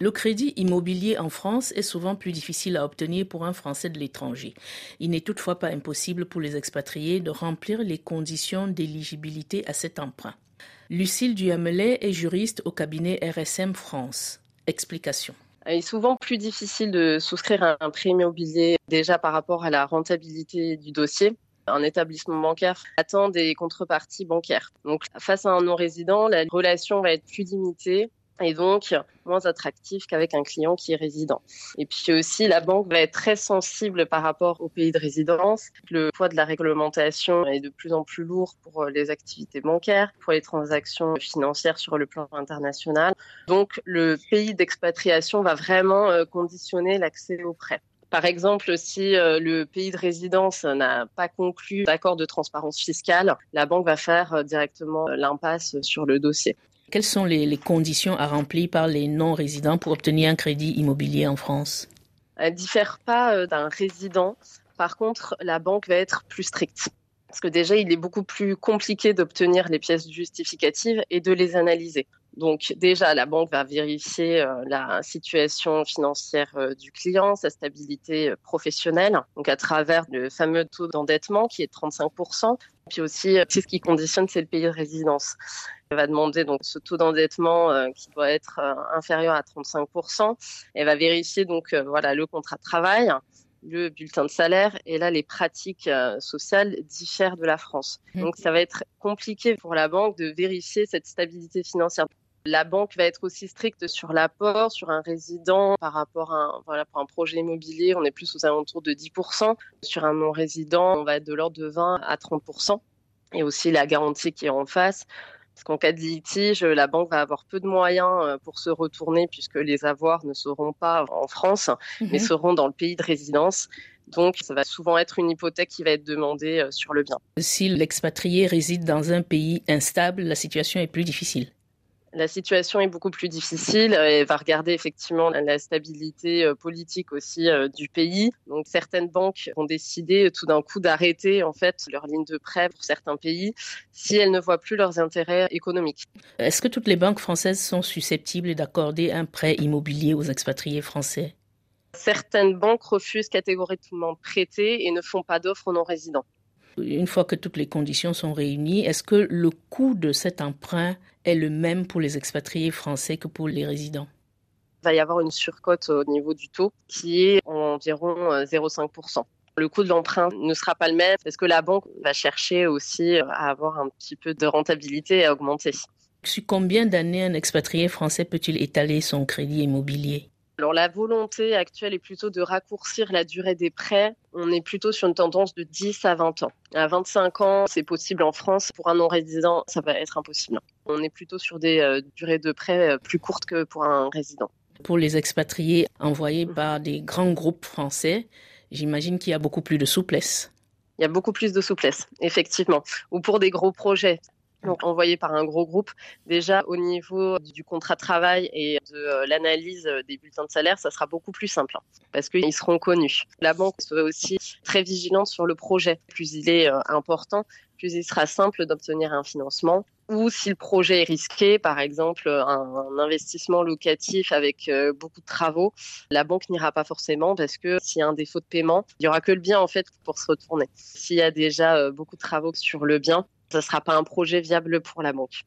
Le crédit immobilier en France est souvent plus difficile à obtenir pour un Français de l'étranger. Il n'est toutefois pas impossible pour les expatriés de remplir les conditions d'éligibilité à cet emprunt. Lucille Duhamelet est juriste au cabinet RSM France. Explication. Il est souvent plus difficile de souscrire à un prêt immobilier déjà par rapport à la rentabilité du dossier. Un établissement bancaire attend des contreparties bancaires. Donc, face à un non-résident, la relation va être plus limitée et donc moins attractif qu'avec un client qui est résident. Et puis aussi, la banque va être très sensible par rapport au pays de résidence. Le poids de la réglementation est de plus en plus lourd pour les activités bancaires, pour les transactions financières sur le plan international. Donc, le pays d'expatriation va vraiment euh, conditionner l'accès au prêt. Par exemple, si euh, le pays de résidence n'a pas conclu d'accord de transparence fiscale, la banque va faire euh, directement l'impasse sur le dossier. Quelles sont les, conditions à remplir par les non-résidents pour obtenir un crédit immobilier en France? Elle ne diffère pas euh, d'un résident. Par contre, la banque va être plus stricte. Parce que déjà, il est beaucoup plus compliqué d'obtenir les pièces justificatives et de les analyser. Donc déjà, la banque va vérifier euh, la situation financière euh, du client, sa stabilité professionnelle, donc à travers le fameux taux d'endettement qui est de 35%. Puis aussi, c'est ce qui conditionne, c'est le pays de résidence. Elle va demander donc ce taux d'endettement euh, qui doit être euh, inférieur à 35%. Elle va vérifier donc euh, voilà le contrat de travail, le bulletin de salaire et là les pratiques sociales diffèrent de la France. Mmh. Donc ça va être compliqué pour la banque de vérifier cette stabilité financière. La banque va être aussi stricte sur l'apport, sur un résident par rapport à un, voilà, pour un projet immobilier, on est plus aux alentours de 10%. Sur un non-résident, on va être de l'ordre de 20 à 30%. Et aussi la garantie qui est en face. Parce qu'en cas de litige, la banque va avoir peu de moyens euh, pour se retourner puisque les avoirs ne seront pas en France, mais mhm. seront dans le pays de résidence. Donc, ça va souvent être une hypothèque qui va être demandée euh, sur le bien. Si l'expatrié réside dans un pays instable, la situation est plus difficile la situation est beaucoup plus difficile et va regarder effectivement la stabilité euh, politique aussi euh, du pays. Donc certaines banques ont décidé tout d'un coup d'arrêter en fait leur ligne de prêt pour certains pays si elles ne voient plus leurs intérêts économiques. Est-ce que toutes les banques françaises sont susceptibles d'accorder un prêt immobilier aux expatriés français? Certaines banques refusent catégoriquement de prêter et ne font pas d'offres aux non-résidents. Une fois que toutes les conditions sont réunies, est-ce que le coût de cet emprunt est le même pour les expatriés français que pour les résidents? Il va y avoir une surcote au niveau du taux qui est environ 0,5%. Euh, le coût de l'emprunt ne sera pas le même parce que la banque va chercher aussi à avoir un petit peu de rentabilité et à augmenter. Sur combien d'années un expatrié français peut-il étaler son crédit immobilier? Alors la volonté actuelle est plutôt de raccourcir la durée des prêts. On est plutôt sur une tendance de 10 à 20 ans. À 25 ans, c'est possible en France. Pour un non-résident, ça va être impossible. On est plutôt sur des euh, durées de prêts euh, plus courtes que pour un résident. Pour les expatriés envoyés par des grands groupes français, j'imagine qu'il y a beaucoup plus de souplesse. Il y a beaucoup plus de souplesse, effectivement. Ou pour des gros projets donc envoyé par un gros groupe. Déjà au niveau du contrat de travail et de euh, l'analyse des bulletins de salaire, ça sera beaucoup plus simple hein, parce qu'ils seront connus. La banque sera aussi très vigilante sur le projet. Plus il est euh, important, plus il sera simple d'obtenir un financement. Ou si le projet est risqué, par exemple un, investissement locatif avec euh, beaucoup de travaux, la banque n'ira pas forcément parce que s'il y a un défaut de paiement, il y aura que le bien en fait pour se retourner. S'il y a déjà beaucoup de travaux sur le bien, ce ne sera pas un projet viable pour la banque.